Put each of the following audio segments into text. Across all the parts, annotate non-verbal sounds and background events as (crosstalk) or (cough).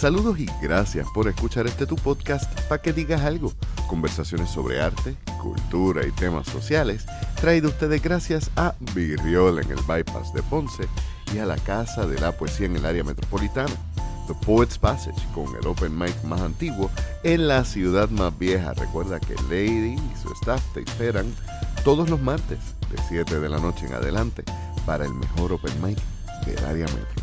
Saludos y gracias por escuchar este tu podcast para que digas algo. Conversaciones sobre arte, cultura y temas sociales, traído ustedes gracias a Virriola en el Bypass de Ponce y a la Casa de la Poesía en el área metropolitana. The Poets Passage con el open mic más antiguo en la ciudad más vieja. Recuerda que Lady y su staff te esperan todos los martes de 7 de la noche en adelante para el mejor open mic del área metro.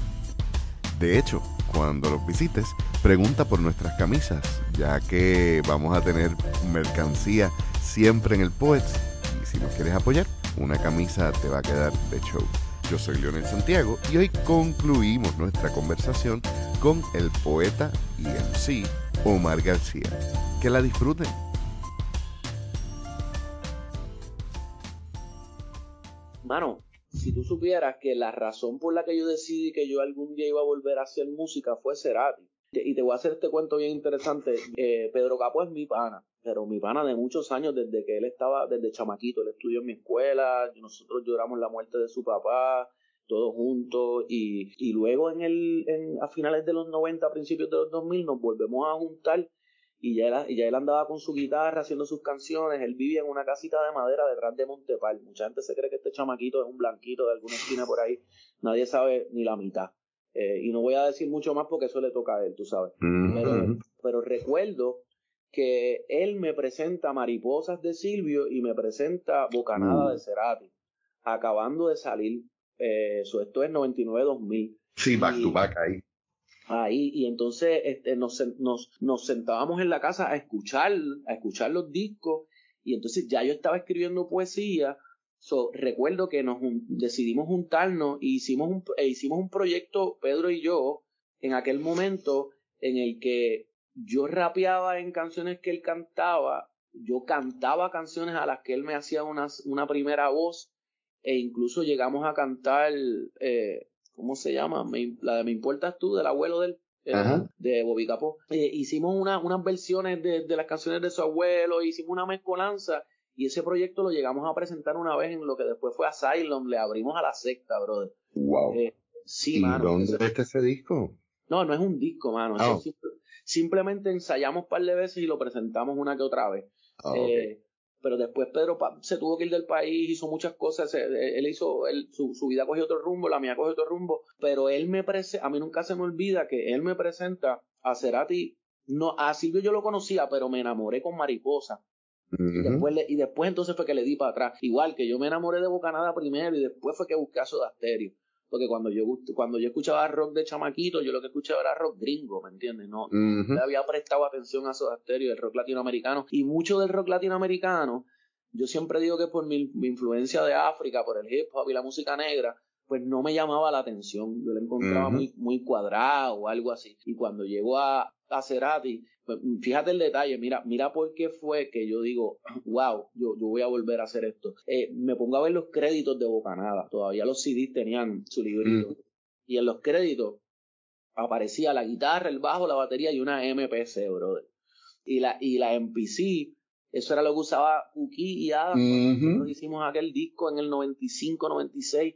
De hecho, cuando los visites, pregunta por nuestras camisas, ya que vamos a tener mercancía siempre en el Poets. Y si nos quieres apoyar, una camisa te va a quedar de show. Yo soy Leonel Santiago y hoy concluimos nuestra conversación con el poeta y MC Omar García. Que la disfruten. Si tú supieras que la razón por la que yo decidí que yo algún día iba a volver a hacer música fue Cerati. Y te voy a hacer este cuento bien interesante. Eh, Pedro Capo es mi pana, pero mi pana de muchos años, desde que él estaba, desde chamaquito, él estudió en mi escuela, nosotros lloramos la muerte de su papá, todos juntos, y, y luego en el, en, a finales de los 90, a principios de los 2000, nos volvemos a juntar y ya, él, ya él andaba con su guitarra haciendo sus canciones, él vivía en una casita de madera detrás de Montepal. Mucha gente se cree que este chamaquito es un blanquito de alguna esquina por ahí, nadie sabe ni la mitad. Eh, y no voy a decir mucho más porque eso le toca a él, tú sabes. pero, pero, recuerdo que él me presenta Mariposas de Silvio y me presenta Bocanada de Cerati, acabando de salir. Eh, eso, esto es 99-2000. Sí, back to back ahí ahí y entonces este, nos, nos, nos, sentábamos en la casa a escuchar, a escuchar los discos y entonces ya yo estaba escribiendo poesía. So, recuerdo que nos decidimos juntarnos y hicimos un, e hicimos un proyecto, Pedro y yo, en aquel momento en el que yo rapeaba en canciones que él cantaba, yo cantaba canciones a las que él me hacía una, una primera voz e incluso llegamos a cantar eh, ¿cómo se llama? la de Me Importas Tú, del abuelo del, eh, de Bobby Capó. Eh, hicimos una, unas versiones de, de, las canciones de su abuelo, hicimos una mezcolanza y ese proyecto lo llegamos a presentar una vez en lo que después fue Asylum, le abrimos a la secta, brother. Wow. Eh, sí, ¿Y ¿Dónde está ese disco? No, no es un disco, mano. Oh. simplemente ensayamos un par de veces y lo presentamos una que otra vez. Oh, pero después Pedro se tuvo que ir del país, hizo muchas cosas, él hizo, su, vida cogió otro rumbo, la mía cogió otro rumbo, pero él me presenta, a mí nunca se me olvida que él me presenta a Cerati, no, a Silvio yo lo conocía, pero me enamoré con Mariposa. y, después y después entonces fue que le di para atrás. Igual que yo me enamoré de Bocanada primero y después fue que busqué a Soda Stereo porque cuando yo cuando yo escuchaba rock de chamaquito, yo lo que escuchaba era rock gringo, ¿me entiendes? No, le había prestado atención a esos asterios del rock latinoamericano y mucho del rock latinoamericano, yo siempre digo que por mi, influencia de África, por el hip hop y la música negra, pues no me llamaba la atención, yo lo encontraba muy, muy cuadrado o algo así. Y cuando llegó a, a Cerati, fíjate el detalle, mira, mira por qué fue que yo digo, (clears throat) wow, yo, yo voy a volver a hacer esto. Eh, me pongo a ver los créditos de Bocanada, todavía los CDs tenían su librito. Mm. Y en los créditos aparecía la guitarra, el bajo, la batería y una MPC, brother. Y la, y la MPC, eso era lo que usaba Uki y Adam. Nosotros hicimos aquel disco en el 95, 96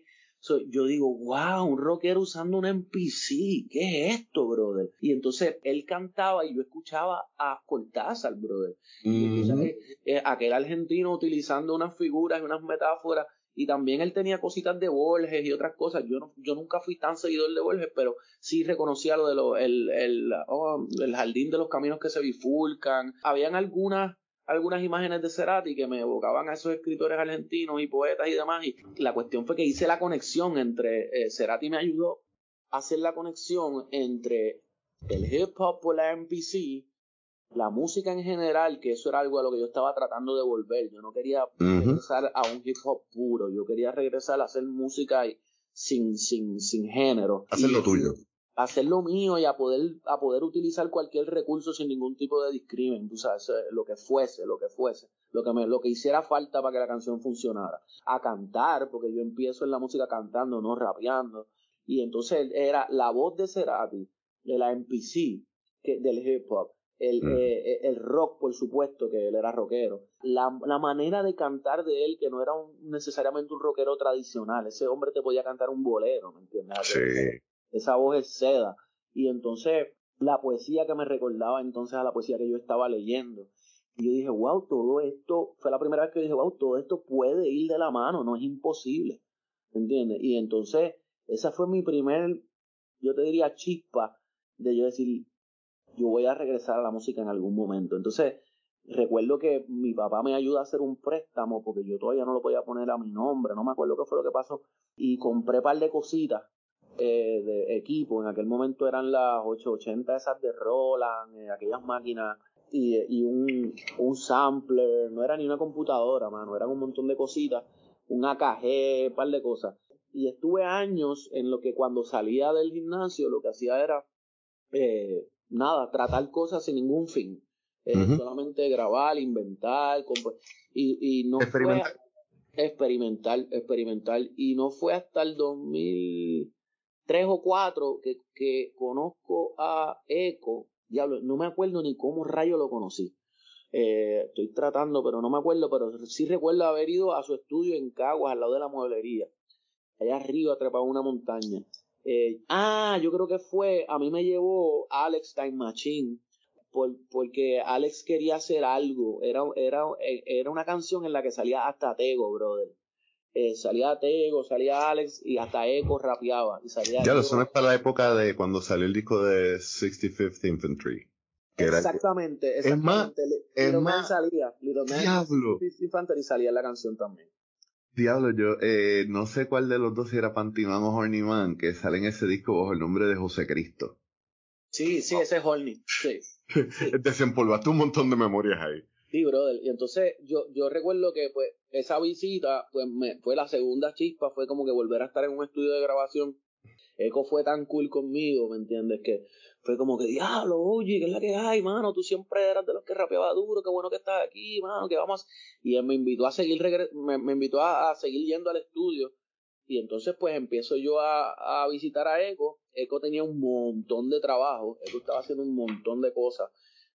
yo digo, wow, un rockero usando un MPC, ¿qué es esto, brother? Y entonces él cantaba y yo escuchaba a Cortázar, brother. Eh, eh, aquel argentino utilizando unas figuras y unas metáforas y también él tenía cositas de Borges y otras cosas. Yo no, yo nunca fui tan seguidor de Borges, pero sí reconocía lo de lo, el, el, oh, el jardín de los caminos que se bifurcan. Habían algunas algunas imágenes de Cerati que me evocaban a esos escritores argentinos y poetas y demás. Y la cuestión fue que hice la conexión entre, eh, Cerati me ayudó a hacer la conexión entre el hip hop por la MPC, la música en general, que eso era algo a lo que yo estaba tratando de volver. Yo no quería regresar a un hip hop puro, yo quería regresar a hacer música sin, sin, sin género. Hacer lo tuyo hacer lo mío y a poder, a poder utilizar cualquier recurso sin ningún tipo de discrimen, tú sabes, lo que fuese, lo que fuese, lo que me, lo que hiciera falta para que la canción funcionara. A cantar, porque yo empiezo en la música cantando, no rapeando. Y entonces era la voz de Cerati, de la MPC, que, del hip hop, el, mm. eh, eh, el, rock, por supuesto, que él era rockero. La, la manera de cantar de él, que no era necesariamente un rockero tradicional. Ese hombre te podía cantar un bolero, ¿me entiendes? Sí esa voz es seda. Y entonces la poesía que me recordaba entonces a la poesía que yo estaba leyendo. Y yo dije, wow, todo esto, fue la primera vez que dije, wow, todo esto puede ir de la mano, no es imposible. ¿Entiendes? Y entonces, esa fue mi primer, yo te diría, chispa de yo decir, yo voy a regresar a la música en algún momento. Entonces, recuerdo que mi papá me ayuda a hacer un préstamo porque yo todavía no lo podía poner a mi nombre, no me acuerdo qué fue lo que pasó. Y compré un par de cositas eh, de equipo. En aquel momento eran las 880 esas de Roland, eh, aquellas máquinas y, y un, un, sampler. No era ni una computadora, mano, eran un montón de cositas. Un AKG, un par de cosas. Y estuve años en lo que cuando salía del gimnasio lo que hacía era, eh, nada, tratar cosas sin ningún fin. Solamente grabar, inventar, y, y no experimentar. fue experimental, experimental. Y no fue hasta el 2000 tres o cuatro que, que conozco a Eco, diablo, no me acuerdo ni cómo rayo lo conocí. Eh, estoy tratando, pero no me acuerdo, pero sí recuerdo haber ido a su estudio en Caguas, al lado de la mueblería. Allá arriba, trepado una montaña. Eh, ah, yo creo que fue, a mí me llevó Alex Time Machine, por, porque Alex quería hacer algo. Era, era, era una canción en la que salía hasta Tego, brother. Eh, salía Tego, salía Alex y hasta Echo rapeaba. Y salía ya, lo son para la época de cuando salió el disco de 65th Infantry. exactamente, exactamente. Es más, es más salía. Diablo. Infantry salía la canción también. Diablo, yo eh, no sé cuál de los dos si era Pantimán o Horny Man, que sale en ese disco bajo el nombre de José Cristo. Sí, sí, ese es Horny. Sí. (laughs) Desempolvaste un montón de memorias ahí. Sí, brother. Y entonces yo, yo recuerdo que pues esa visita pues me, fue la segunda chispa, fue como que volver a estar en un estudio de grabación. Eco fue tan cool conmigo, ¿me entiendes? Que fue como que, diablo, oye, ¿qué es la que hay, mano? Tú siempre eras de los que rapeaba duro, qué bueno que estás aquí, mano, que vamos. Y él me invitó a seguir, me, me invitó a, seguir yendo al estudio. Y entonces pues empiezo yo a, a visitar a Eco. Eco tenía un montón de trabajo, Eco estaba haciendo un montón de cosas.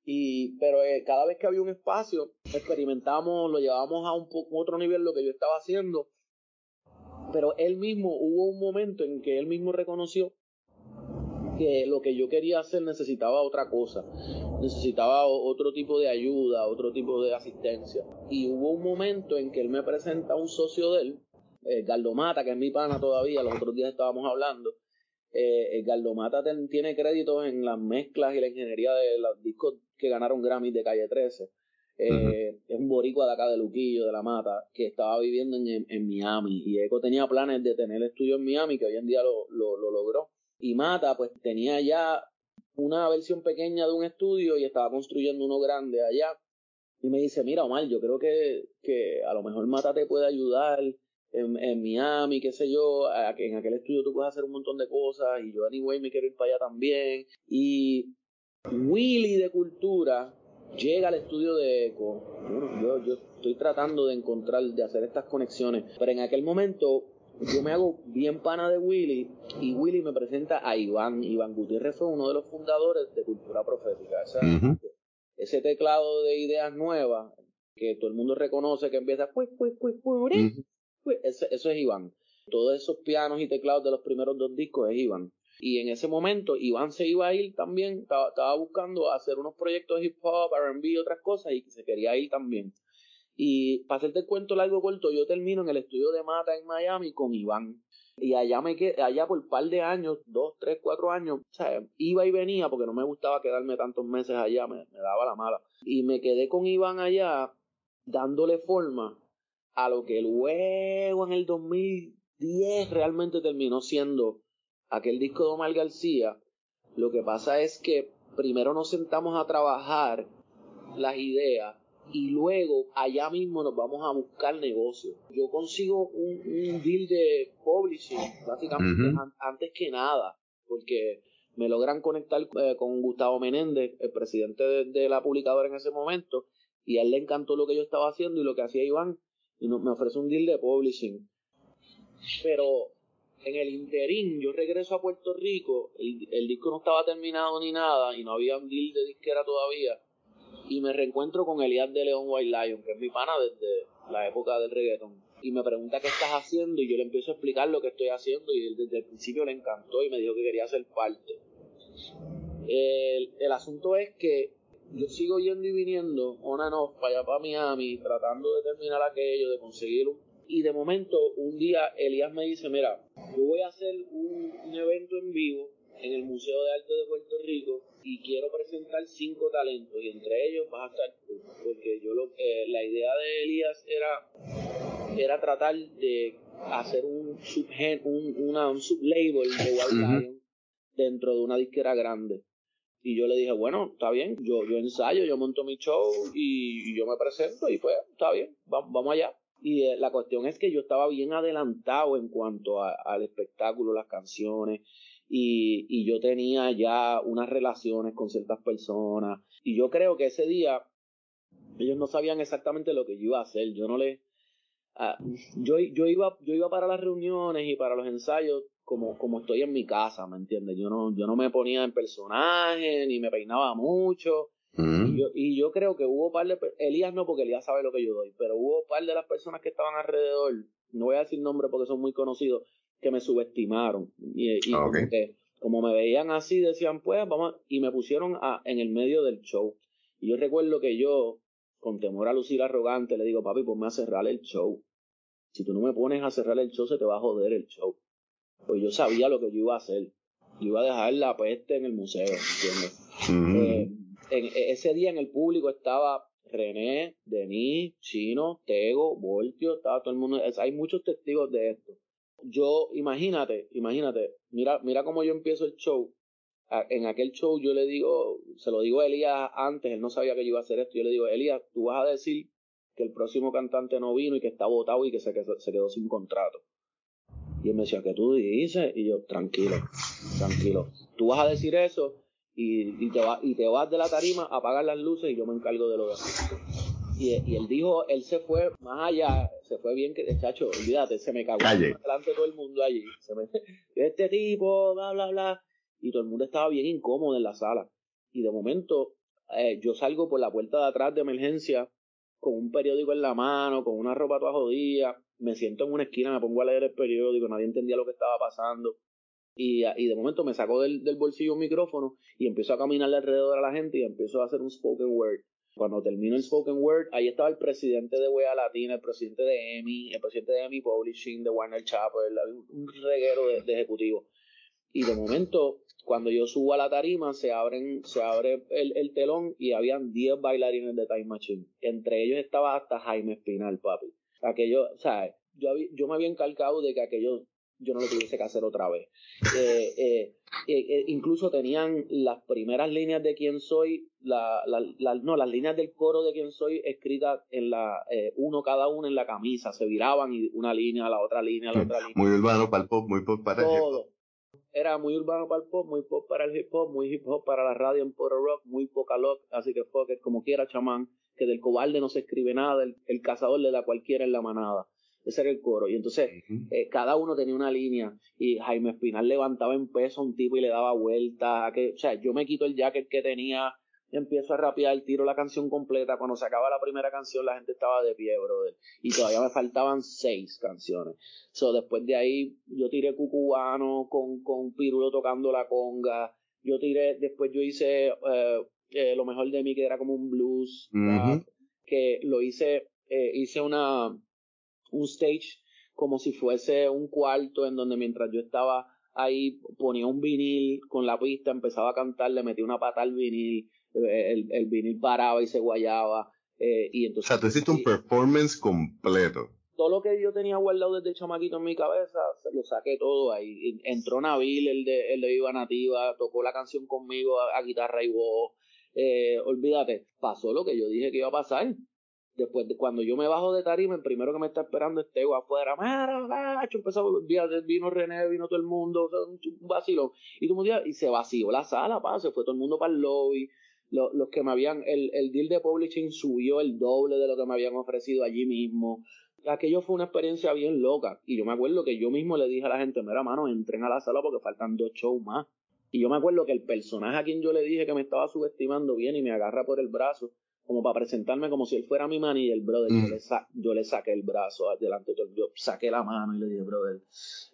Y, pero eh, cada vez que había un espacio, experimentamos, lo llevábamos a un poco otro nivel lo que yo estaba haciendo. Pero él mismo, hubo un momento en que él mismo reconoció que lo que yo quería hacer necesitaba otra cosa, necesitaba otro tipo de ayuda, otro tipo de asistencia. Y hubo un momento en que él me presenta a un socio de él, eh, Galdomata, que es mi pana todavía, los otros días estábamos hablando, eh, Galdomata tiene créditos en las mezclas y la ingeniería de los discos que ganaron Grammy de Calle 13. Eh, es un boricua de acá de Luquillo, de la Mata, que estaba viviendo en, Miami. Y Eco tenía planes de tener estudio en Miami, que hoy en día lo, lo, logró. Y Mata, pues tenía ya una versión pequeña de un estudio y estaba construyendo uno grande allá. Y me dice, mira Omar, yo creo que, que a lo mejor Mata te puede ayudar en, Miami, qué sé yo, en aquel estudio tú puedes hacer un montón de cosas y yo anyway me quiero ir para allá también. Y Willy de Cultura llega al estudio de Eco. yo, yo estoy tratando de encontrar, de hacer estas conexiones, pero en aquel momento yo me hago bien pana de Willy y Willy me presenta a Iván. Iván Gutiérrez fue uno de los fundadores de Cultura Profética. Ese teclado de ideas nuevas que todo el mundo reconoce que empieza pues eso, es Iván. Todos esos pianos y teclados de los primeros dos discos es Iván. Y en ese momento Iván se iba a ir también, estaba, buscando hacer unos proyectos de hip hop, RB y otras cosas y se quería ir también. Y para hacerte el cuento largo corto, yo termino en el estudio de Mata en Miami con Iván. Y allá me quedé, allá por un par de años, dos, tres, cuatro años, o sea, iba y venía porque no me gustaba quedarme tantos meses allá, me, me daba la mala. Y me quedé con Iván allá dándole forma a lo que luego en el 2010 realmente terminó siendo aquel disco de Omar García, lo que pasa es que primero nos sentamos a trabajar las ideas y luego allá mismo nos vamos a buscar negocios. Yo consigo un, deal de publishing, básicamente antes que nada, porque me logran conectar eh, con Gustavo Menéndez, el presidente de, de, la publicadora en ese momento, y a él le encantó lo que yo estaba haciendo y lo que hacía Iván, y me ofrece un deal de publishing. Pero en el interín, yo regreso a Puerto Rico, el, disco no estaba terminado ni nada y no había un deal de disquera todavía. Y me reencuentro con Elias de León White Lion, que es mi pana desde la época del reggaeton. Y me pregunta qué estás haciendo y yo le empiezo a explicar lo que estoy haciendo y desde el principio le encantó y me dijo que quería ser parte. El, el asunto es que yo sigo yendo y viniendo on and off para allá para Miami, tratando de terminar aquello, de conseguirlo. Y de momento, un día Elías me dice, mira, yo voy a hacer un, evento en vivo en el Museo de Arte de Puerto Rico y quiero presentar cinco talentos y entre ellos vas a estar tú. Porque yo lo, eh, la idea de Elías era, era tratar de hacer un subgen, un, una, un sublabel de Wild Lion dentro de una disquera grande. Y yo le dije, bueno, está bien, yo, yo ensayo, yo monto mi show y, yo me presento y pues está bien, vamos, allá. Y eh, la cuestión es que yo estaba bien adelantado en cuanto al espectáculo, las canciones, y, y, yo tenía ya unas relaciones con ciertas personas. Y yo creo que ese día ellos no sabían exactamente lo que yo iba a hacer. Yo no le... Ah, yo, yo, iba, yo iba para las reuniones y para los ensayos como, como estoy en mi casa, ¿me entiendes? Yo no, yo no me ponía en personaje, ni me peinaba mucho. Mm. Y, yo, creo que hubo par de... Elías no, porque Elías sabe lo que yo doy, pero hubo par de las personas que estaban alrededor, no voy a decir nombres porque son muy conocidos, que me subestimaron. Y, y ah, como, me veían así, decían, pues, vamos, y me pusieron a, en el medio del show. Y yo recuerdo que yo, con temor a lucir arrogante, le digo, papi, ponme a cerrar el show. Si tú no me pones a cerrar el show, se te va a joder el show pues yo sabía lo que yo iba a hacer. Yo iba a dejar la peste en el museo, ¿entiendes? Eh, en, e, ese día en el público estaba René, Denis, Chino, Tego, Voltio, estaba todo el mundo. hay muchos testigos de esto. Yo, imagínate, imagínate, mira, mira cómo yo empiezo el show. En aquel show yo le digo, se lo digo a Elías antes, él no sabía que yo iba a hacer esto. Yo le digo, Elías, tú vas a decir que el próximo cantante no vino y que está votado y que se quedó sin contrato. Y él me decía, ¿qué tú dices? Y yo, tranquilo, tranquilo. Tú vas a decir eso y, te, va, y te vas de la tarima a apagar las luces y yo me encargo de lo demás. Y, y, él dijo, él se fue más allá, se fue bien que, chacho, olvídate, se me cagó delante de todo el mundo allí. Se me, (laughs) este tipo, bla, bla, bla. Y todo el mundo estaba bien incómodo en la sala. Y de momento, eh, yo salgo por la puerta de atrás de emergencia con un periódico en la mano, con una ropa toda jodida, me siento en una esquina, me pongo a leer el periódico, nadie entendía lo que estaba pasando. Y, y de momento me saco del, bolsillo un micrófono y empiezo a caminarle alrededor a la gente y empiezo a hacer un spoken word. Cuando termino el spoken word, ahí estaba el presidente de Wea Latina, el presidente de EMI, el presidente de EMI Publishing, de Warner Chappell, un reguero de, de ejecutivos. Y de momento, cuando yo subo a la tarima, se abren, se abre el, el telón y habían 10 bailarines de Time Machine. Entre ellos estaba hasta Jaime Espinal, papi aquello, o sea, yo, yo me había encalcado de que aquello yo no lo tuviese que hacer otra vez. (laughs) Eh, eh, eh, incluso tenían las primeras líneas de quién soy, la, la, no, las líneas del coro de quién soy escritas en la, uno cada uno en la camisa, se viraban y una línea, la otra línea, la otra línea. (laughs) Muy urbano para el pop, muy pop para el hip hop. Era muy urbano para el pop, muy pop para el hip hop, muy hip hop para la radio en Puerto Rock, muy poca lock, así que fuck como quiera chamán que del cobarde no se escribe nada, el, cazador le da cualquiera en la manada. Ese era el coro. Y entonces eh, cada uno tenía una línea y Jaime Espinal levantaba en peso a un tipo y le daba vuelta. Que, o sea, yo me quito el jacket que tenía, empiezo a rapear, tiro la canción completa. Cuando se acaba la primera canción la gente estaba de pie, brother. Y todavía me faltaban seis canciones. So, después de ahí yo tiré Cucubano con, con Pirulo tocando la conga. Yo tiré, después yo hice eh, lo mejor de mí, que era como un blues, que lo hice, eh, hice una, un stage como si fuese un cuarto en donde mientras yo estaba ahí ponía un vinil con la pista, empezaba a cantar, le metí una pata al vinil, eh, el, el vinil paraba y se guayaba. Eh, y entonces, o sea, tú hiciste un performance completo. Todo lo que yo tenía guardado desde chamaquito en mi cabeza, se lo saqué todo ahí. Entró Nabil, el de, el de Viva Nativa, tocó la canción conmigo a, a guitarra y voz eh, olvídate, pasó lo que yo dije que iba a pasar. Después, de, cuando yo me bajo de tarima, el primero que me está esperando es Tego afuera. Mira, empezó, vino René, vino todo el mundo, un vacilón. Y, tú y se vació la sala, pa, se fue todo el mundo para el lobby. Los, los que me habían, el, el deal de publishing subió el doble de lo que me habían ofrecido allí mismo. Aquello fue una experiencia bien loca. Y yo me acuerdo que yo mismo le dije a la gente, mira, mano, entren a la sala porque faltan dos shows más. Y yo me acuerdo que el personaje a quien yo le dije que me estaba subestimando bien y me agarra por el brazo, como para presentarme como si él fuera mi manager, brother, yo, mm. le yo le saqué el brazo delante de todo, yo saqué la mano y le dije, brother,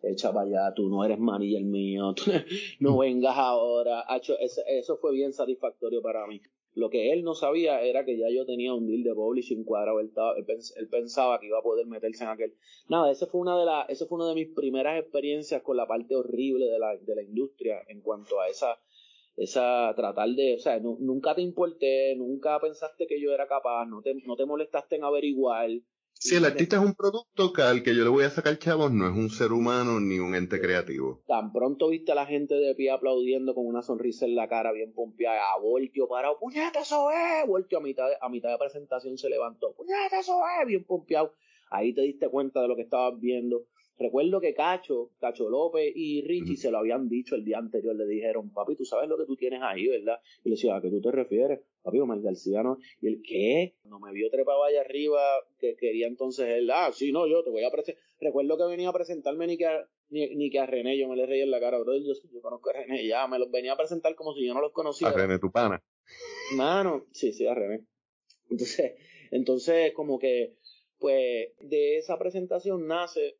echa para allá, tú no eres manager mío, (laughs) no vengas ahora, eso, eso fue bien satisfactorio para mí. Lo que él no sabía era que ya yo tenía un deal de publishing cuadrado. Él, él, pensaba que iba a poder meterse en aquel. Nada, esa fue una de las, esa fue una de mis primeras experiencias con la parte horrible de la, de la industria en cuanto a esa esa tratar de, o sea, nunca te importé, nunca pensaste que yo era capaz, no te, no te molestaste en averiguar. Si el artista es un producto que al que yo le voy a sacar chavos, no es un ser humano ni un ente creativo. Tan pronto viste a la gente de pie aplaudiendo con una sonrisa en la cara bien pompeada, a Voltio parado, puñeta eso es, Voltio a mitad, de, a mitad de presentación se levantó, puñeta eso es, bien pompeado. Ahí te diste cuenta de lo que estabas viendo. Recuerdo que Cacho, Cacho López y Richie se lo habían dicho el día anterior, le dijeron, papi, tú sabes lo que tú tienes ahí, ¿verdad? Y le decía, ¿a qué tú te refieres? Papi, Omar García, ¿no? Y él, ¿qué? No me vio trepado allá arriba, que quería entonces él, ah, sí, no, yo te voy a presentar. Recuerdo que venía a presentarme ni que a, ni, que a René, yo me le reí en la cara, bro, yo, yo conozco a René, ya, me los venía a presentar como si yo no los conocía. A René, tu pana. Mano, sí, sí, a René. Entonces, entonces, como que, pues, de esa presentación nace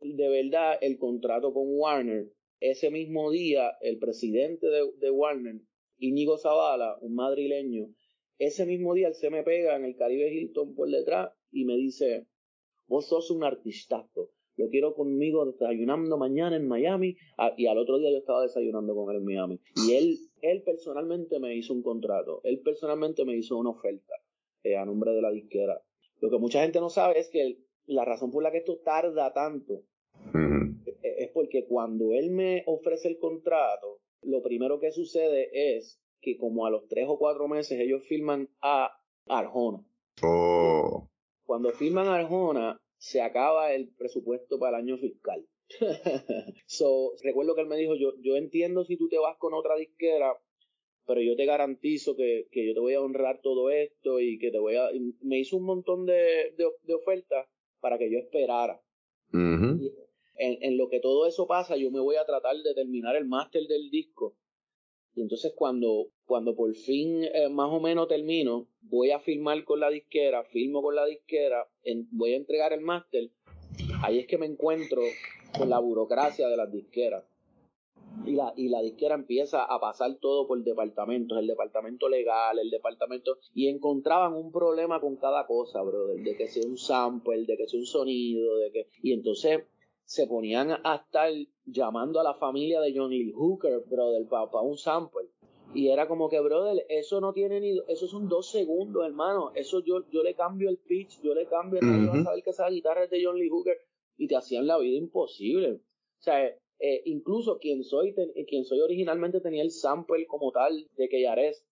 de verdad el contrato con Warner. Ese mismo día, el presidente de, Warner, Íñigo Zavala, un madrileño, ese mismo día él se me pega en el Caribe Hilton por detrás y me dice, vos sos un artistazo, lo quiero conmigo desayunando mañana en Miami ah, y al otro día yo estaba desayunando con él en Miami. Y él, él personalmente me hizo un contrato, él personalmente me hizo una oferta eh, a nombre de la disquera. Lo que mucha gente no sabe es que la razón por la que esto tarda tanto e-, es porque cuando él me ofrece el contrato, lo primero que sucede es que como a los tres o cuatro meses ellos firman a Arjona. Oh. Cuando firman a Arjona, se acaba el presupuesto para el año fiscal. (laughs) so, recuerdo que él me dijo, yo, yo entiendo si tú te vas con otra disquera, pero yo te garantizo que, que yo te voy a honrar todo esto y que te voy a... me hizo un montón de, de, ofertas para que yo esperara en, lo que todo eso pasa, yo me voy a tratar de terminar el máster del disco. Y entonces cuando, cuando por fin eh, más o menos termino, voy a firmar con la disquera, firmo con la disquera, voy a entregar el máster. Ahí es que me encuentro con la burocracia de las disqueras. Y la, y la disquera empieza a pasar todo por departamentos, el departamento legal, el departamento, y encontraban un problema con cada cosa, brother, de que sea un sample, de que sea un sonido, de que, y entonces se ponían a estar llamando a la familia de Johnny Lee Hooker, brother, para un sample. Y era como que, brother, eso no tiene ni, eso son dos segundos, hermano. Eso yo, yo le cambio el pitch, yo le cambio el uh a saber que esa guitarra es de John Lee Hooker y te hacían la vida imposible. O sea, eh, incluso quien soy, quien soy originalmente tenía el sample como tal de que Yares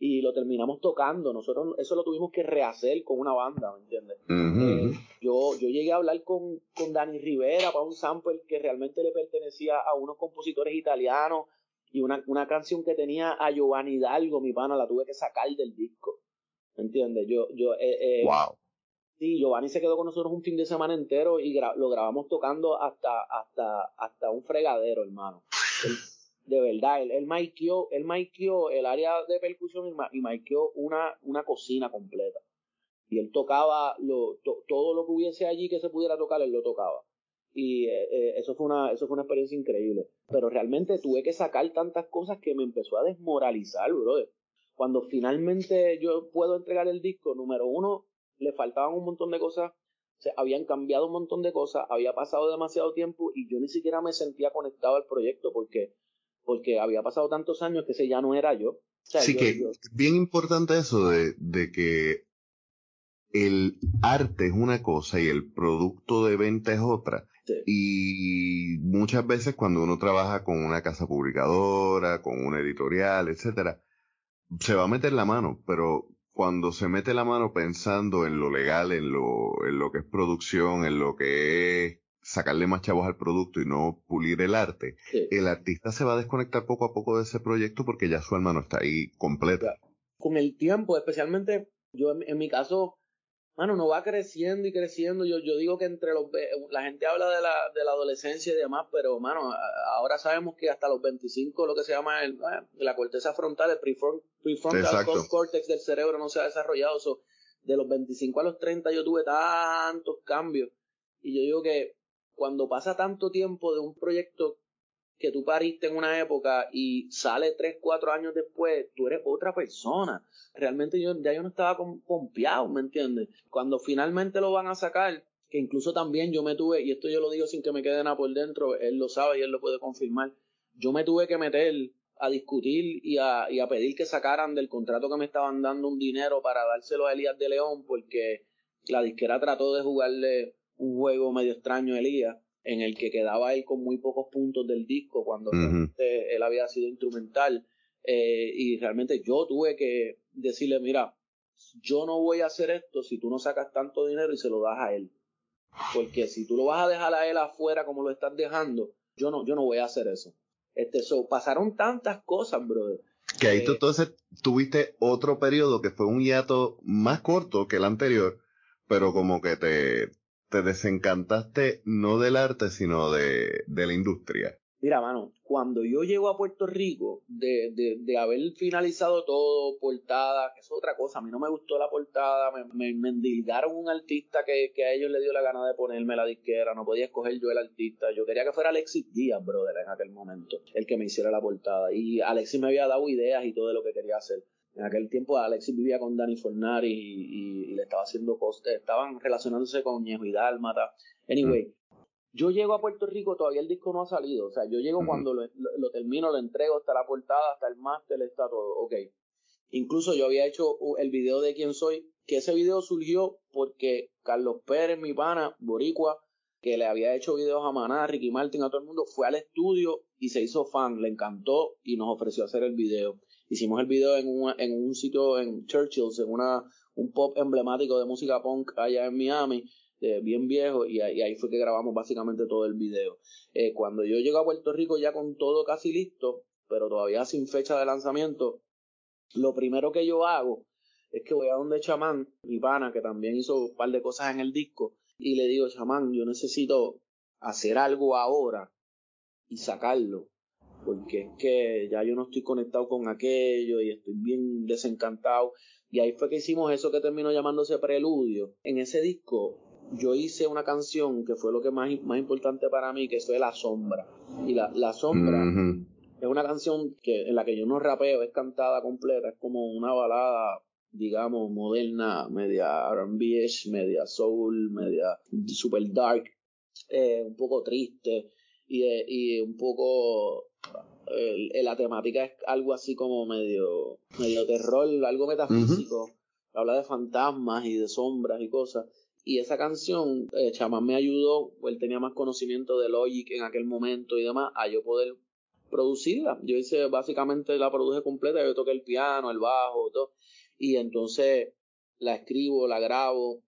y lo terminamos tocando. Nosotros eso lo tuvimos que rehacer con una banda, ¿me entiendes? Eh, yo, yo llegué a hablar con, con Dani Rivera para un sample que realmente le pertenecía a unos compositores italianos y una, una canción que tenía a Giovanni Hidalgo, mi pana, la tuve que sacar del disco. ¿Me entiendes? Yo, yo, eh, eh, wow. Sí, Giovanni se quedó con nosotros un fin de semana entero y lo grabamos tocando hasta, hasta, hasta un fregadero, hermano de verdad, él, él el área de percusión y, maikeó una, una cocina completa. Y él tocaba lo, todo lo que hubiese allí que se pudiera tocar, él lo tocaba. Y eh, eh, eso, fue una, eso fue una experiencia increíble. Pero realmente tuve que sacar tantas cosas que me empezó a desmoralizar, brother. Cuando finalmente yo puedo entregar el disco, número uno, le faltaban un montón de cosas se habían cambiado un montón de cosas, había pasado demasiado tiempo y yo ni siquiera me sentía conectado al proyecto porque porque había pasado tantos años que ese ya no era yo. sí que es bien importante eso de, de que el arte es una cosa y el producto de venta es otra. Y muchas veces cuando uno trabaja con una casa publicadora, con una editorial, etcétera, se va a meter la mano, pero cuando se mete la mano pensando en lo legal, en lo, en lo que es producción, en lo que es sacarle más chavos al producto y no pulir el arte, el artista se va a desconectar poco a poco de ese proyecto porque ya su alma no está ahí completa. Con el tiempo, especialmente yo en, mi caso, Mano, uno va creciendo y creciendo. Yo, yo digo que entre los. La gente habla de la, de la adolescencia y demás, pero, mano, ahora sabemos que hasta los 25, lo que se llama el, ah, la corteza frontal, el prefrontal cortex del cerebro no se ha desarrollado. de los 25 a los 30 yo tuve tantos cambios. Y yo digo que cuando pasa tanto tiempo de un proyecto que tú pariste en una época y sale tres, cuatro años después, tú eres otra persona. Realmente yo ya yo no estaba confiado, ¿me entiendes? Cuando finalmente lo van a sacar, que incluso también yo me tuve, y esto yo lo digo sin que me quede nada por dentro, él lo sabe y él lo puede confirmar, yo me tuve que meter a discutir y a, y a pedir que sacaran del contrato que me estaban dando un dinero para dárselo a Elías de León, porque la disquera trató de jugarle un juego medio extraño a Elías en el que quedaba él con muy pocos puntos del disco cuando él había sido instrumental. Eh, y realmente yo tuve que decirle mira yo no voy a hacer esto si tú no sacas tanto dinero y se lo das a él. Porque si tú lo vas a dejar a él afuera como lo estás dejando yo no yo no voy a hacer eso este pasaron tantas cosas brother que ahí tú entonces tuviste otro periodo que fue un hiato más corto que el anterior pero como que te te desencantaste no del arte, sino de, la industria? Mira, mano, cuando yo llego a Puerto Rico, de, de, haber finalizado todo, portada, que es otra cosa, a mí no me gustó la portada, me, me, un artista que, a ellos le dio la gana de ponerme la disquera, no podía escoger yo el artista, yo quería que fuera Alexis Díaz, brother, en aquel momento, el que me hiciera la portada, y Alexis me había dado ideas y todo de lo que quería hacer. En aquel tiempo Alexis vivía con Danny Fornari y, le estaba haciendo costes, estaban relacionándose con Ñejo y Dálmata. Anyway, yo llego a Puerto Rico, todavía el disco no ha salido, o sea, yo llego cuando lo, termino, lo entrego, hasta la portada, hasta el máster, está todo, ok. Incluso yo había hecho el video de quién soy, que ese video surgió porque Carlos Pérez, mi pana, boricua, que le había hecho videos a Maná, a Ricky Martin, a todo el mundo, fue al estudio y se hizo fan, le encantó y nos ofreció hacer el video. Hicimos el video en un, en un sitio en Churchill's, en una, un pop emblemático de música punk allá en Miami, bien viejo, y ahí, fue que grabamos básicamente todo el video. Eh, cuando yo llego a Puerto Rico ya con todo casi listo, pero todavía sin fecha de lanzamiento, lo primero que yo hago es que voy a donde Chamán, mi pana, que también hizo un par de cosas en el disco, y le digo, Chamán, yo necesito hacer algo ahora y sacarlo porque es que ya yo no estoy conectado con aquello y estoy bien desencantado. Y ahí fue que hicimos eso que terminó llamándose Preludio. En ese disco yo hice una canción que fue lo que más, más importante para mí, que fue La Sombra. Y La, la Sombra es una canción que, en la que yo no rapeo, es cantada completa, es como una balada digamos, moderna, media R&B, media soul, media super dark, eh, un poco triste y, y un poco la temática es algo así como medio, medio terror, algo metafísico. Habla de fantasmas y de sombras y cosas. Y esa canción, eh, Chamán me ayudó, él tenía más conocimiento de Logic en aquel momento y demás, a yo poder producirla. Yo hice, básicamente la produje completa, yo toqué el piano, el bajo, todo. Y entonces la escribo, la grabo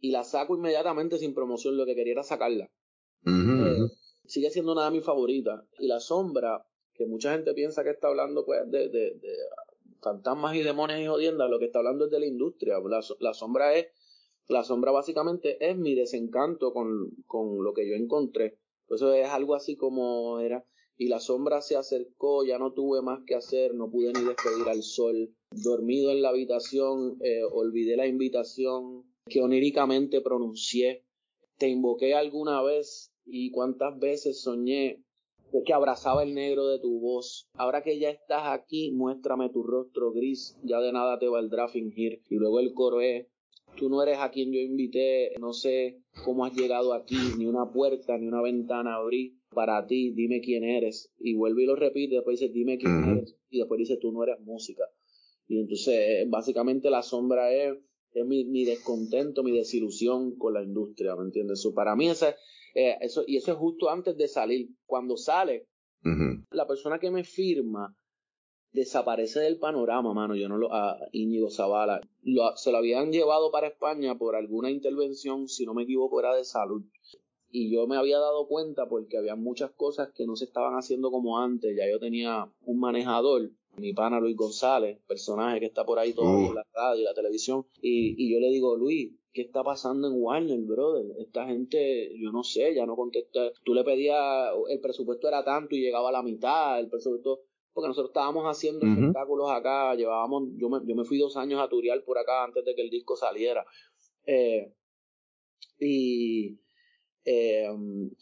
y la saco inmediatamente sin promoción, lo que quería era sacarla. Sigue siendo una de mis favoritas. Y La Sombra que mucha gente piensa que está hablando pues de, de, fantasmas y demonios y jodiendas, lo que está hablando es de la industria. La, sombra es, la sombra básicamente es mi desencanto con, con lo que yo encontré. Pues eso es algo así como era. Y la sombra se acercó, ya no tuve más que hacer, no pude ni despedir al sol. Dormido en la habitación, eh, olvidé la invitación que oníricamente pronuncié. Te invoqué alguna vez y cuántas veces soñé que abrazaba el negro de tu voz. Ahora que ya estás aquí, muéstrame tu rostro gris, ya de nada te valdrá fingir. Y luego el coro es, tú no eres a quien yo invité, no sé cómo has llegado aquí, ni una puerta, ni una ventana abrí para ti, dime quién eres. Y vuelve y lo repite, después dice, dime quién eres. Y después dice, tú no eres música. Y entonces, básicamente la sombra es, es mi, mi descontento, mi desilusión con la industria, ¿me entiendes? So, para mí esa eh, eso, y eso es justo antes de salir. Cuando sale, la persona que me firma desaparece del panorama, mano. Yo no lo. A Íñigo Zavala. se lo habían llevado para España por alguna intervención, si no me equivoco, era de salud. Y yo me había dado cuenta porque había muchas cosas que no se estaban haciendo como antes. Ya yo tenía un manejador mi pana Luis González, personaje que está por ahí todo en la radio y la televisión, y, y, yo le digo, Luis, ¿qué está pasando en Warner, brother? Esta gente, yo no sé, ya no contesta. Tú le pedías, el presupuesto era tanto y llegaba a la mitad, el presupuesto, porque nosotros estábamos haciendo espectáculos acá, llevábamos, yo me, yo me fui dos años a turial por acá antes de que el disco saliera. Eh, y eh,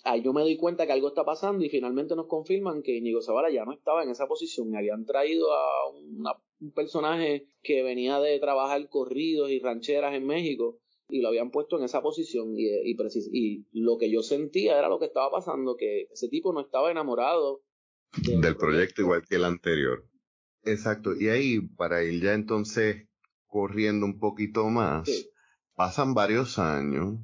ahí yo me doy cuenta que algo está pasando y finalmente nos confirman que Íñigo Zavala ya no estaba en esa posición. Y habían traído a un personaje que venía de trabajar corridos y rancheras en México y lo habían puesto en esa posición y, y, y, lo que yo sentía era lo que estaba pasando, que ese tipo no estaba enamorado del, proyecto igual que el anterior. Exacto, y ahí para ir ya entonces corriendo un poquito más, pasan varios años,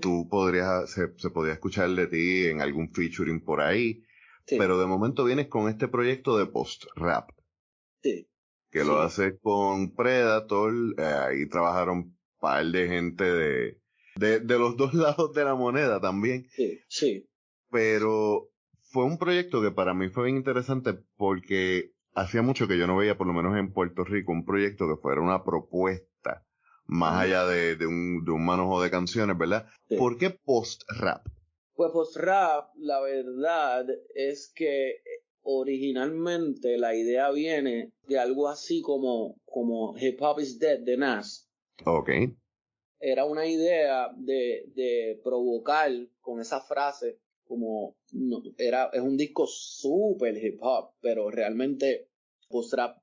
tú podrías, se, se, podría escuchar de ti en algún featuring por ahí, pero de momento vienes con este proyecto de post-rap. Sí. Que lo haces con Predator, eh, ahí trabajaron par de gente de, de, de los dos (laughs) lados de la moneda también. Sí, sí. Pero fue un proyecto que para mí fue bien interesante porque hacía mucho que yo no veía, por lo menos en Puerto Rico, un proyecto que fuera una propuesta más allá de, de, un, de un manojo de canciones, ¿verdad? ¿Por qué post-rap? Pues post-rap, la verdad es que originalmente la idea viene de algo así como, como Hip Hop is Dead de Nas. Ok. Era una idea de, de provocar con esa frase, como no, era, es un disco súper hip hop, pero realmente post-rap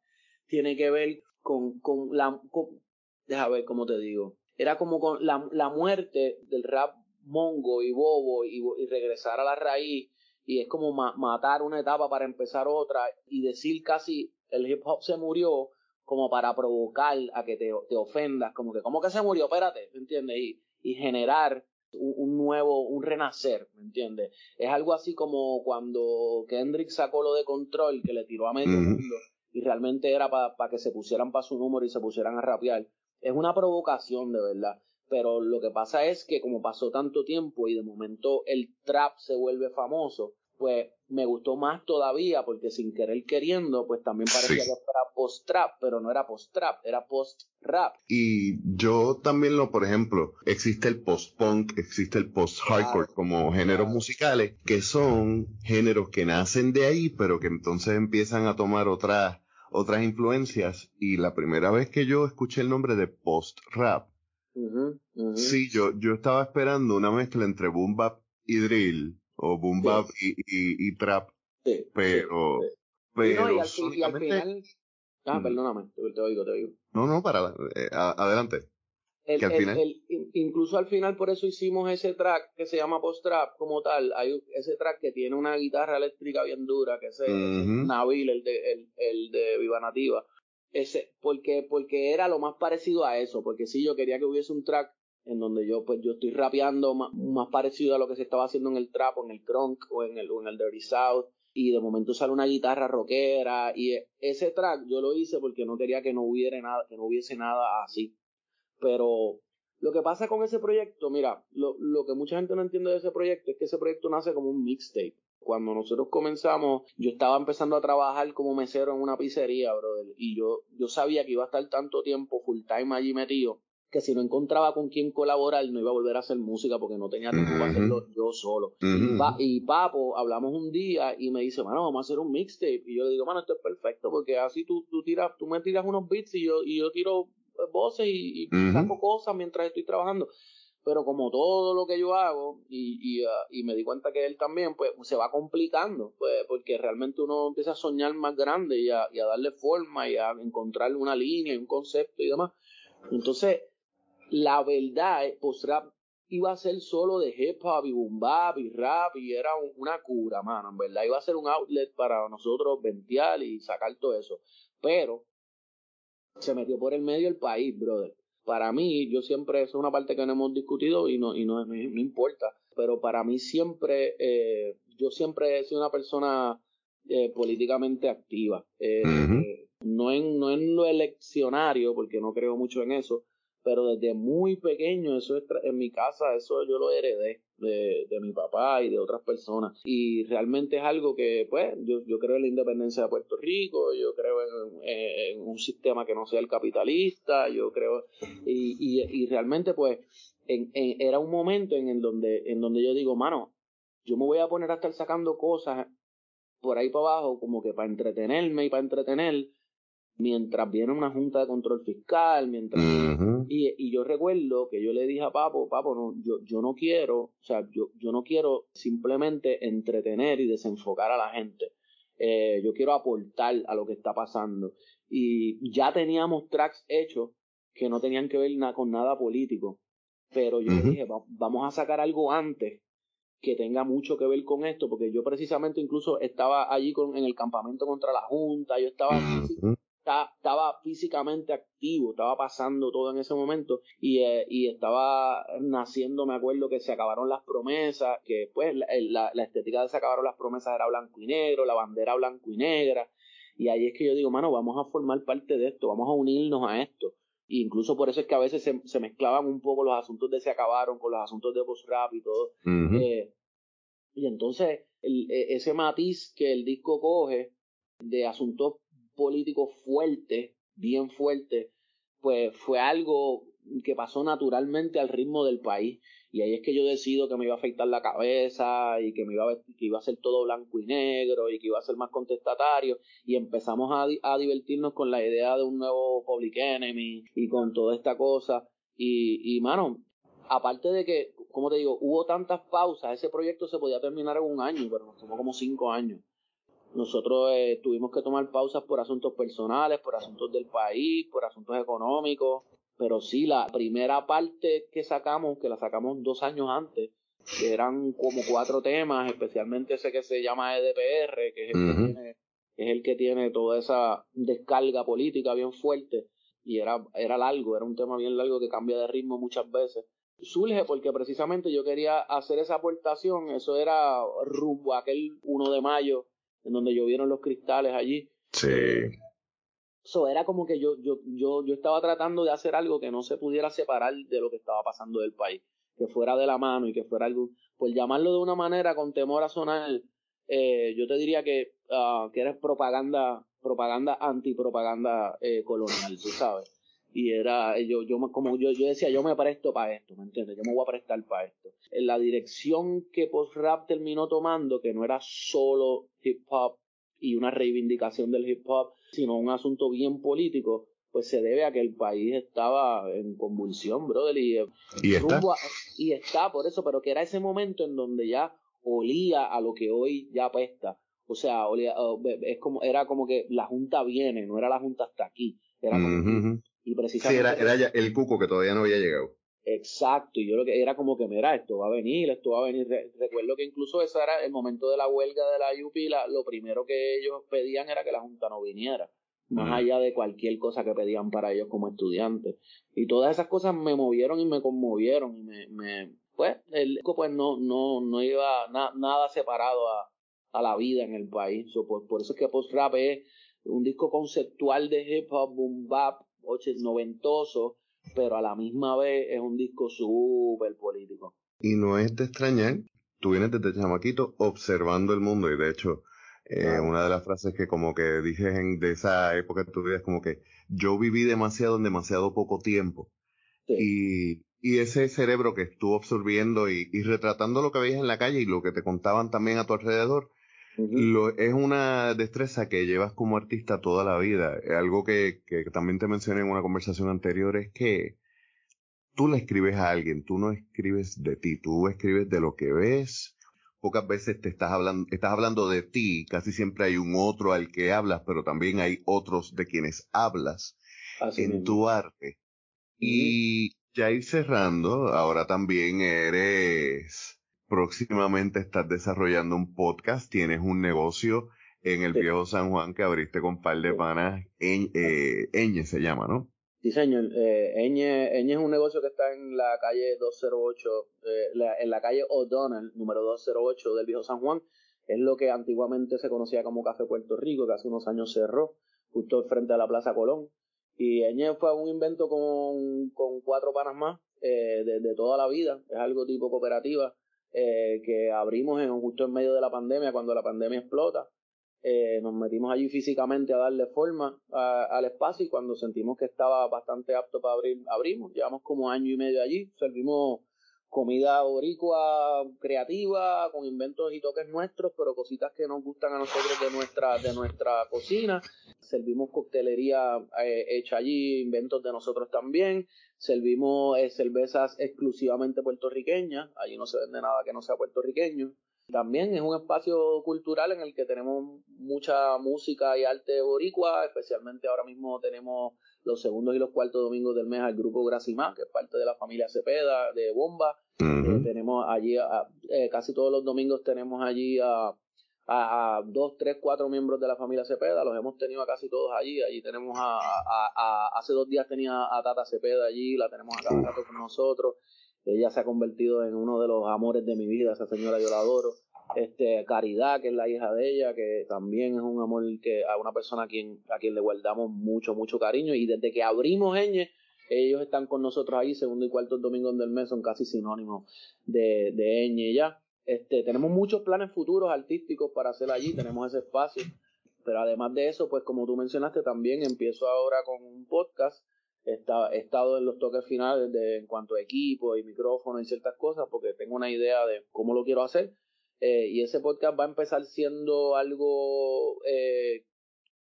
tiene que ver con, con la, con, déjame ver cómo te digo, era como con la, la muerte del rap mongo y bobo y, y, regresar a la raíz y es como matar una etapa para empezar otra y decir casi el hip hop se murió como para provocar a que te, te ofendas, como que, ¿cómo que se murió? Espérate, ¿me entiendes? Y, y generar un, nuevo, un renacer, ¿me entiendes? Es algo así como cuando Kendrick sacó lo de control, que le tiró a medio mundo, y realmente era para que se pusieran para su número y se pusieran a rapear. Es una provocación, de verdad. Pero lo que pasa es que como pasó tanto tiempo y de momento el trap se vuelve famoso, pues me gustó más todavía porque sin querer queriendo, pues también parecía que era post-trap, pero no era post-trap, era post-rap. Y yo también lo, por ejemplo, existe el post-punk, existe el post-hardcore como géneros musicales, que son géneros que nacen de ahí, pero que entonces empiezan a tomar otras otras influencias. Y la primera vez que yo escuché el nombre de post-rap, sí, yo, yo estaba esperando una mezcla entre boom bap y drill o boom bap y, y, y, trap. pero, pero. y, al, final. Ah, perdóname, te, oigo, te oigo. No, no, para, eh, adelante. El, al final... incluso al final por eso hicimos ese track que se llama Post Trap como tal. Hay ese track que tiene una guitarra eléctrica bien dura, que es Nabil, el de, el, el de Viva Nativa. Ese, porque, porque era lo más parecido a eso, porque si yo quería que hubiese un track en donde yo pues yo estoy rapeando más, parecido a lo que se estaba haciendo en el trap o en el crunk o en el, o en el dirty south y de momento sale una guitarra rockera y ese track yo lo hice porque no quería que no hubiera nada que no hubiese nada así pero lo que pasa con ese proyecto mira lo, lo que mucha gente no entiende de ese proyecto es que ese proyecto nace como un mixtape cuando nosotros comenzamos, yo estaba empezando a trabajar como mesero en una pizzería, brother, y yo, yo sabía que iba a estar tanto tiempo full time allí metido, que si no encontraba con quién colaborar no iba a volver a hacer música porque no tenía tiempo para hacerlo yo solo. y, Papo, hablamos un día y me dice, mano, vamos a hacer un mixtape. Y yo le digo, mano, esto es perfecto porque así tú, tú, tiras, tú me tiras unos beats y yo, y yo tiro voces y, saco cosas mientras estoy trabajando. Pero como todo lo que yo hago, y, y, ah, y, me di cuenta que él también, pues se va complicando, pues porque realmente uno empieza a soñar más grande y a, y a darle forma y a encontrar una línea y un concepto y demás. Entonces, la verdad, post-rap iba a ser solo de hip hop y boom bap y rap y era una cura, mano, en verdad iba a ser un outlet para nosotros ventear y sacar todo eso. Pero se metió por el medio el país, brother. Para mí, yo siempre, eso es una parte que no hemos discutido y no, y no, no, importa, pero para mí siempre, eh, yo siempre he sido una persona eh, políticamente activa. Eh, no, en, no en lo eleccionario, porque no creo mucho en eso, pero desde muy pequeño, eso es en mi casa, eso yo lo heredé de, mi papá y de otras personas. Y realmente es algo que, pues, yo, yo creo en la independencia de Puerto Rico, yo creo en, un sistema que no sea el capitalista, yo creo, y, y, realmente, pues, en, era un momento en el donde, en donde yo digo, mano, yo me voy a poner a estar sacando cosas por ahí para abajo, como que para entretenerme y para entretener, mientras viene una junta de control fiscal, mientras... y, y, yo recuerdo que yo le dije a Papo, Papo, no, yo, yo no quiero, o sea, yo, yo no quiero simplemente entretener y desenfocar a la gente. Eh, yo quiero aportar a lo que está pasando. Y ya teníamos tracks hechos que no tenían que ver con nada político. Pero yo dije, vamos a sacar algo antes que tenga mucho que ver con esto, porque yo precisamente incluso estaba allí con, en el campamento contra la Junta, yo estaba estaba físicamente activo, estaba pasando todo en ese momento y, eh, y, estaba naciendo, me acuerdo que se acabaron las promesas, que pues la, la, estética de se acabaron las promesas era blanco y negro, la bandera blanco y negra, y ahí es que yo digo, mano, vamos a formar parte de esto, vamos a unirnos a esto. E incluso por eso es que a veces se, se, mezclaban un poco los asuntos de se acabaron con los asuntos de post rap y todo. Eh, y entonces el, e, ese matiz que el disco coge de asuntos político fuerte, bien fuerte, pues fue algo que pasó naturalmente al ritmo del país. Y ahí es que yo decido que me iba a afeitar la cabeza y que me iba a, que iba a ser todo blanco y negro y que iba a ser más contestatario. Y empezamos a, a divertirnos con la idea de un nuevo Public Enemy y con toda esta cosa. Y, y mano, aparte de que, como te digo, hubo tantas pausas, ese proyecto se podía terminar en un año, pero nos tomó como cinco años. Nosotros eh, tuvimos que tomar pausas por asuntos personales, por asuntos del país, por asuntos económicos, pero sí, la primera parte que sacamos, que la sacamos dos años antes, que eran como cuatro temas, especialmente ese que se llama EDPR, que es el, que, tiene, es el que tiene toda esa descarga política bien fuerte, y era, era largo, era un tema bien largo que cambia de ritmo muchas veces. Surge porque precisamente yo quería hacer esa aportación, eso era rumbo a aquel 1 de mayo en donde llovieron los cristales allí. Sí. Eso era como que yo, yo, yo, yo estaba tratando de hacer algo que no se pudiera separar de lo que estaba pasando del país, que fuera de la mano y que fuera algo, por llamarlo de una manera con temor a sonar, eh, yo te diría que, uh, que eres propaganda, propaganda antipropaganda eh, colonial, tú sabes y era yo yo como yo, yo decía yo me presto para esto me entiendes yo me voy a prestar para esto. La dirección que post rap terminó tomando que no era solo hip hop y una reivindicación del hip hop sino un asunto bien político pues se debe a que el país estaba en convulsión brother y, y está y está por eso pero que era ese momento en donde ya olía a lo que hoy ya apesta. O sea olía, es como era como que la junta viene no era la junta hasta aquí era como y precisamente. Sí, era, era el cuco que todavía no había llegado. Exacto, y yo lo que era como que, mira, esto va a venir, esto va a venir. recuerdo que incluso ese era el momento de la huelga de la UP, lo primero que ellos pedían era que la Junta no viniera, más allá de cualquier cosa que pedían para ellos como estudiantes. Y todas esas cosas me movieron y me conmovieron, y me, me pues, el disco pues no, no, no iba nada separado a, a, la vida en el país. por, por, eso es que Post Rap es un disco conceptual de hip hop, boom bap, noventoso, pero a la misma vez es un disco súper político. Y no es de extrañar, tú vienes desde chamaquito observando el mundo y de hecho eh, una de las frases que como que dije en, de esa época de tu vida es como que yo viví demasiado en demasiado poco tiempo. Y, y ese cerebro que estuvo absorbiendo y, y, retratando lo que veías en la calle y lo que te contaban también a tu alrededor, lo, es una destreza que llevas como artista toda la vida. Algo que, que también te mencioné en una conversación anterior es que tú le escribes a alguien, tú no escribes de ti, tú escribes de lo que ves. Pocas veces te estás hablando, estás hablando de ti, casi siempre hay un otro al que hablas, pero también hay otros de quienes hablas en tu arte. Y ya ir cerrando, ahora también eres próximamente estás desarrollando un podcast, tienes un negocio en el viejo San Juan que abriste con par de panas, en, eh, Eñe se llama, ¿no? Sí, señor. Eh, Eñe, es un negocio que está en la calle 208, eh, en la calle O'Donnell, número 208 del viejo San Juan. Es lo que antiguamente se conocía como Café Puerto Rico, que hace unos años cerró, justo frente a la Plaza Colón. Y Eñe fue un invento con, con cuatro panas más eh, de, toda la vida, es algo tipo cooperativa eh, que abrimos en, justo en medio de la pandemia, cuando la pandemia explota. Eh, nos metimos allí físicamente a darle forma al espacio y cuando sentimos que estaba bastante apto para abrir, abrimos. Llevamos como año y medio allí, servimos comida boricua creativa, con inventos y toques nuestros, pero cositas que nos gustan a nosotros de nuestra, de nuestra cocina. Servimos coctelería eh, hecha allí, inventos de nosotros también. Servimos eh, cervezas exclusivamente puertorriqueñas, allí no se vende nada que no sea puertorriqueño. También es un espacio cultural en el que tenemos mucha música y arte boricua, especialmente ahora mismo tenemos los segundos y los cuartos domingos del mes al grupo Gracimá, que es parte de la familia Cepeda, de Bomba. Eh, tenemos allí, eh, casi todos los domingos tenemos allí a, a, dos, tres, cuatro miembros de la familia Cepeda, los hemos tenido a casi todos allí. Allí tenemos a, a hace dos días tenía a Tata Cepeda allí, la tenemos acá con nosotros. Ella se ha convertido en uno de los amores de mi vida, esa señora yo la adoro. Este, Caridad, que es la hija de ella, que también es un amor que a una persona a quien, a quien le guardamos mucho, mucho cariño. Y desde que abrimos Eñe, ellos están con nosotros ahí, segundo y cuarto domingo del mes, son casi sinónimos de, de Eñe ya. Este, tenemos muchos planes futuros artísticos para hacer allí, tenemos ese espacio. Pero además de eso, pues como tú mencionaste, también empiezo ahora con un podcast he estado en los toques finales de, en cuanto a equipo y micrófono y ciertas cosas porque tengo una idea de cómo lo quiero hacer. Eh, y ese podcast va a empezar siendo algo eh,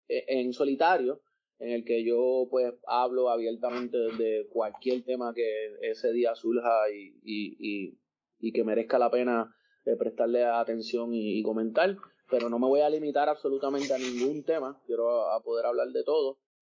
e, en solitario, en el que yo pues hablo abiertamente de cualquier tema que ese día surja y, y, y, que merezca la pena eh, prestarle atención y, comentar, pero no me voy a limitar absolutamente a ningún tema, quiero a poder hablar de todo.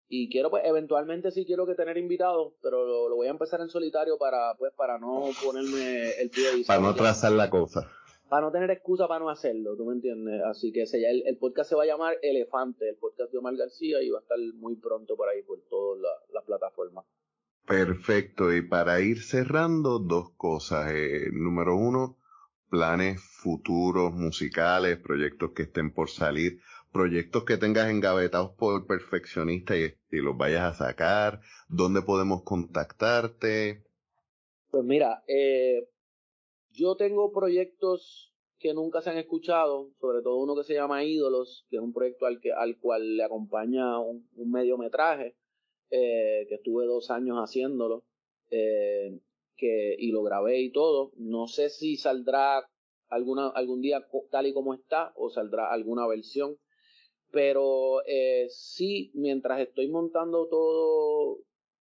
Y quiero pues eventualmente sí quiero que tener invitados pero lo, voy a empezar en solitario para pues para no ponerme el pie de para no trazar la cosa para no tener excusa para no hacerlo tú me entiendes así que ese, el, el, podcast se va a llamar Elefante el podcast de Omar García y va a estar muy pronto por ahí por todas las plataformas perfecto y para ir cerrando dos cosas eh, número uno planes futuros musicales proyectos que estén por salir proyectos que tengas engavetados por perfeccionista y, los vayas a sacar? ¿Dónde podemos contactarte? Pues mira, eh, yo tengo proyectos que nunca se han escuchado, sobre todo uno que se llama Ídolos, que es un proyecto al, que, al cual le acompaña un, mediometraje, eh, que estuve dos años haciéndolo, eh, que, y lo grabé y todo. No sé si saldrá alguna, algún día tal y como está o saldrá alguna versión pero eh, sí, mientras estoy montando todo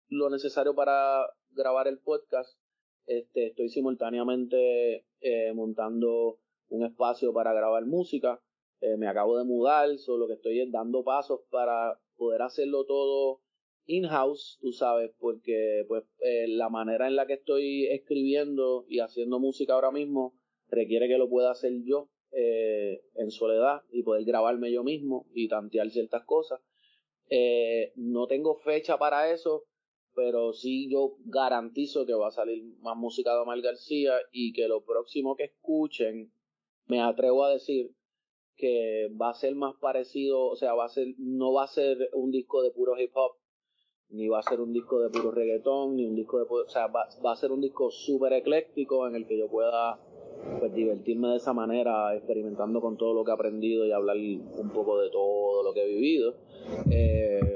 lo necesario para grabar el podcast, este, estoy simultáneamente eh, montando un espacio para grabar música. Eh, me acabo de mudar, solo que estoy dando pasos para poder hacerlo todo in-house, tú sabes, porque pues la manera en la que estoy escribiendo y haciendo música ahora mismo requiere que lo pueda hacer yo eh, en soledad y poder grabarme yo mismo y tantear ciertas cosas. Eh, no tengo fecha para eso, pero sí yo garantizo que va a salir más música de Omar García y que lo próximo que escuchen, me atrevo a decir que va a ser más parecido, o sea, va a ser, no va a ser un disco de puro hip hop, ni va a ser un disco de puro reggaetón, ni un disco de, o sea, va, va a ser un disco súper ecléctico en el que yo pueda pues divertirme de esa manera, experimentando con todo lo que he aprendido y hablar un poco de todo lo que he vivido. Eh,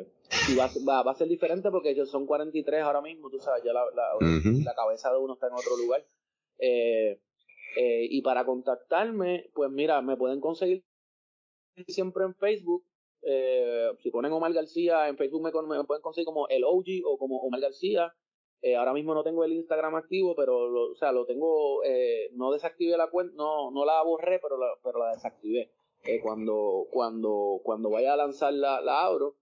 y va, va, a ser diferente porque ellos son 43 ahora mismo, tú sabes, ya la, la, cabeza de uno está en otro lugar. Eh, eh, y para contactarme, pues mira, me pueden conseguir siempre en Facebook. si ponen Omar García en Facebook me, me pueden conseguir como el OG o como Omar García. Eh, ahora mismo no tengo el Instagram activo, pero lo, o sea, lo tengo, eh, no desactivé la cuenta, no, no la borré, pero la, pero la desactivé. Eh, cuando, cuando, cuando vaya a lanzar la, abro.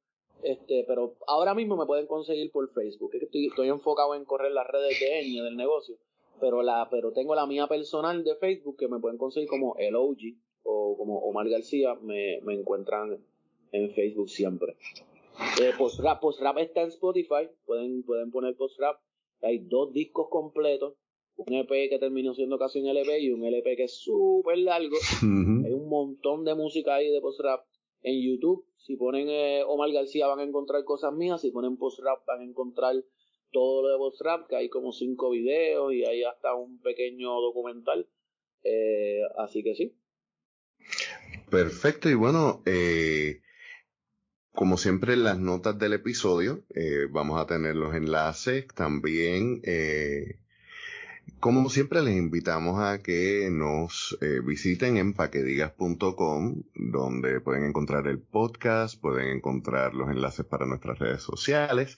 Este, pero ahora mismo me pueden conseguir por Facebook. estoy, estoy enfocado en correr las redes de Enya del negocio. Pero la, pero tengo la mía personal de Facebook que me pueden conseguir como el OG o como Omar García, me, me encuentran en Facebook siempre. Eh, post-rap, post-rap está en Spotify, pueden, pueden poner post-rap hay dos discos completos, un EP que terminó siendo casi un LP y un LP que es súper largo. Hay un montón de música ahí de post-rap. en YouTube. Si ponen eh, Omar García van a encontrar cosas mías, si ponen post rap van a encontrar todo lo de post rap, que hay como cinco videos y hay hasta un pequeño documental. Eh, así que sí. Perfecto, y bueno, eh, como siempre en las notas del episodio vamos a tener los enlaces también como siempre les invitamos a que nos eh, visiten en paquedigas.com donde pueden encontrar el podcast, pueden encontrar los enlaces para nuestras redes sociales.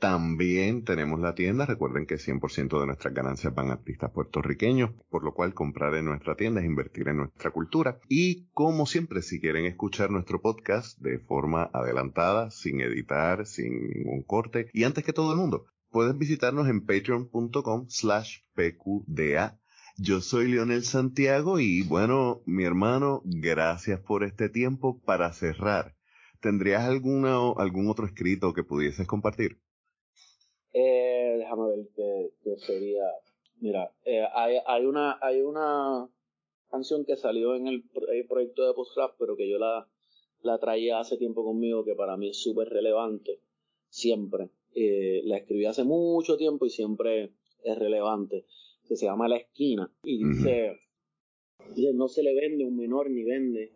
También tenemos la tienda, recuerden que 100% de nuestras ganancias van a artistas puertorriqueños, por lo cual comprar en nuestra tienda es invertir en nuestra cultura. Y como siempre, si quieren escuchar nuestro podcast de forma adelantada, sin editar, sin ningún corte, y antes que todo el mundo, puedes visitarnos en patreon.com slash pqda. Yo soy Leonel Santiago y bueno, mi hermano, gracias por este tiempo. Para cerrar, ¿tendrías alguna, algún otro escrito que pudieses compartir? Eh, déjame ver qué, sería. Mira, eh, hay, hay, una, hay una canción que salió en el, proyecto de Post pero que yo la, la traía hace tiempo conmigo, que para mí es súper relevante, siempre eh, la escribí hace mucho tiempo y siempre es relevante. se llama La Esquina y dice, no se le vende un menor ni vende,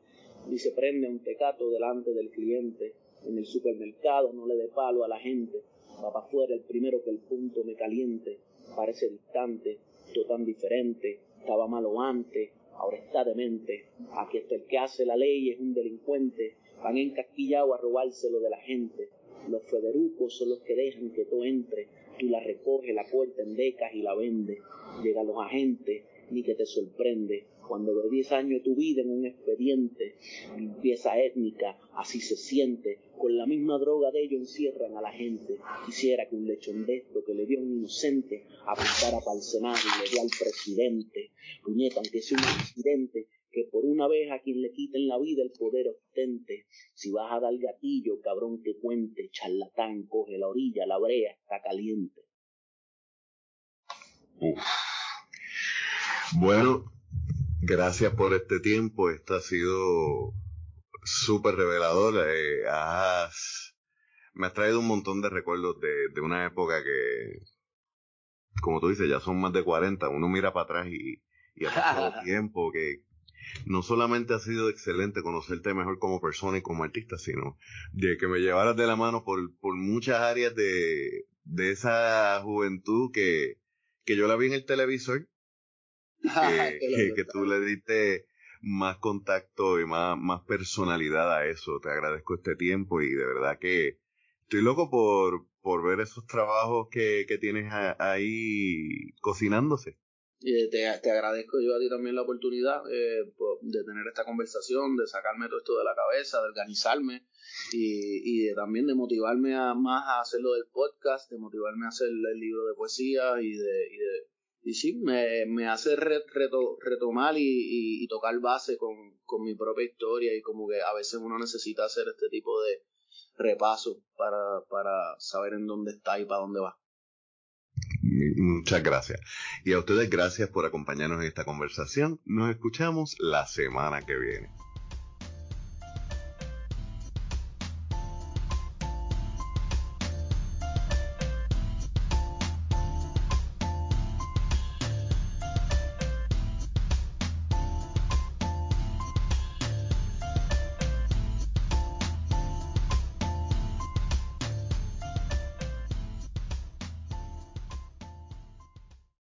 ni se prende un tecato delante del cliente. En el supermercado no le dé palo a la gente, va para afuera el primero que el punto me caliente, parece distante, todo tan diferente, estaba malo antes, ahora está demente, aquí está el que hace la ley es un delincuente, van encasquillados a robárselo de la gente, los federucos son los que dejan que tú entre. Tú la recoges, la puerta en decas y la vendes. Llegan los agentes, ni que te sorprende. Cuando de 10 años tu vida en un expediente, limpieza étnica, así se siente. Con la misma droga de ellos encierran a la gente. Quisiera que un lechón de esto que le dio un inocente apuntara para el Senado y le dio al presidente. Puñeta, aunque sea un accidente, que por una vez a quien le quiten la vida el poder ostente. Si vas a dar gatillo, cabrón que cuente, charlatán, coge la orilla, la brea, está caliente. Bueno, gracias por este tiempo, esto ha sido súper revelador. Eh, me has traído un montón de recuerdos de, de una época que, como tú dices, ya son más de 40, uno mira para atrás y, y ha pasado (laughs) tiempo que, no solamente ha sido excelente conocerte mejor como persona y como artista, sino de que me llevaras de la mano por, por muchas áreas de, de esa juventud que, que yo la vi en el televisor, (laughs) que, que, tú le diste más contacto y más, más personalidad a eso. Te agradezco este tiempo y de verdad que estoy loco por, por ver esos trabajos que, que tienes ahí cocinándose. Y te, te, agradezco yo a ti también la oportunidad eh, de tener esta conversación, de sacarme todo esto de la cabeza, de organizarme y, y también de motivarme a, más a hacer lo del podcast, de motivarme a hacer el libro de poesía y de... Y, de, y sí, me, me hace reto, retomar y, y, tocar base con, con mi propia historia y como que a veces uno necesita hacer este tipo de repaso para, para saber en dónde está y para dónde va. Muchas gracias. Y a ustedes gracias por acompañarnos en esta conversación. Nos escuchamos la semana que viene.